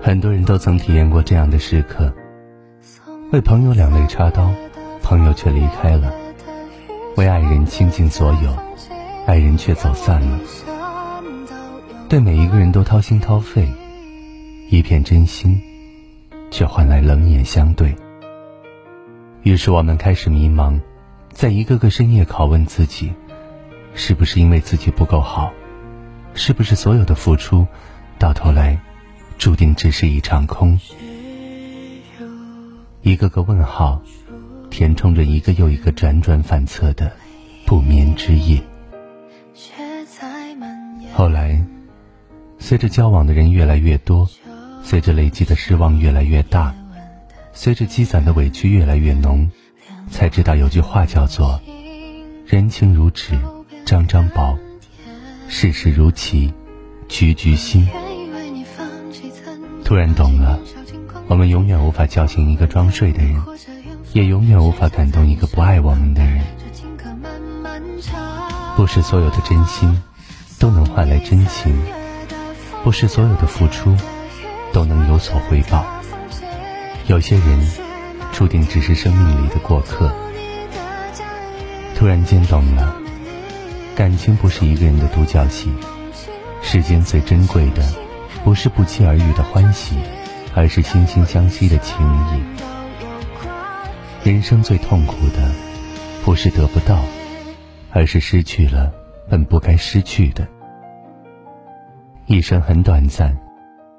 很多人都曾体验过这样的时刻：为朋友两肋插刀，朋友却离开了；为爱人倾尽所有，爱人却走散了。对每一个人都掏心掏肺，一片真心，却换来冷眼相对。于是我们开始迷茫，在一个个深夜拷问自己：是不是因为自己不够好？是不是所有的付出，到头来，注定只是一场空？一个个问号，填充着一个又一个辗转反侧的不眠之夜。后来，随着交往的人越来越多，随着累积的失望越来越大，随着积攒的委屈越来越浓，才知道有句话叫做“人情如纸，张张薄”。世事如棋，局局新。突然懂了，我们永远无法叫醒一个装睡的人，也永远无法感动一个不爱我们的人。不是所有的真心都能换来真情，不是所有的付出都能有所回报。有些人注定只是生命里的过客。突然间懂了。感情不是一个人的独角戏，世间最珍贵的，不是不期而遇的欢喜，而是惺惺相惜的情谊。人生最痛苦的，不是得不到，而是失去了本不该失去的。一生很短暂，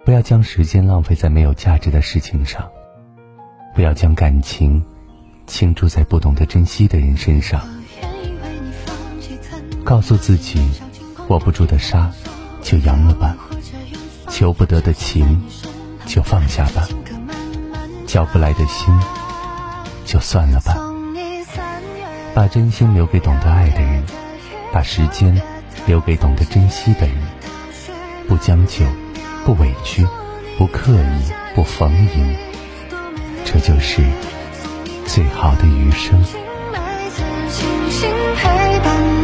不要将时间浪费在没有价值的事情上，不要将感情倾注在不懂得珍惜的人身上。告诉自己，握不住的沙，就扬了吧；求不得的情，就放下吧；交不来的心，就算了吧。把真心留给懂得爱的人，把时间留给懂得珍惜的人。不将就，不委屈，不刻意，不逢迎，这就是最好的余生。陪伴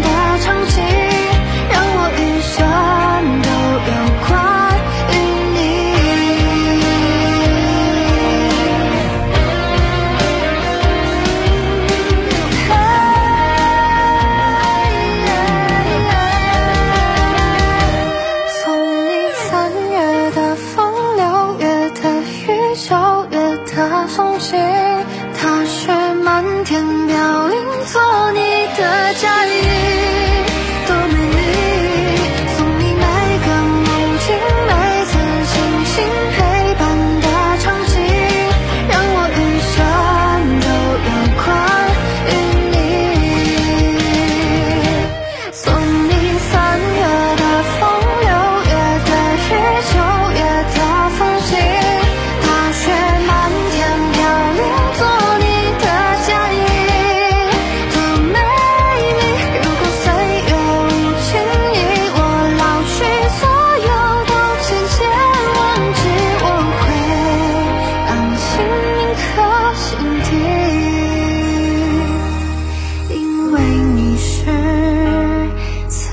的风景，踏雪漫天飘零，做你的嫁衣。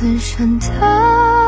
此生的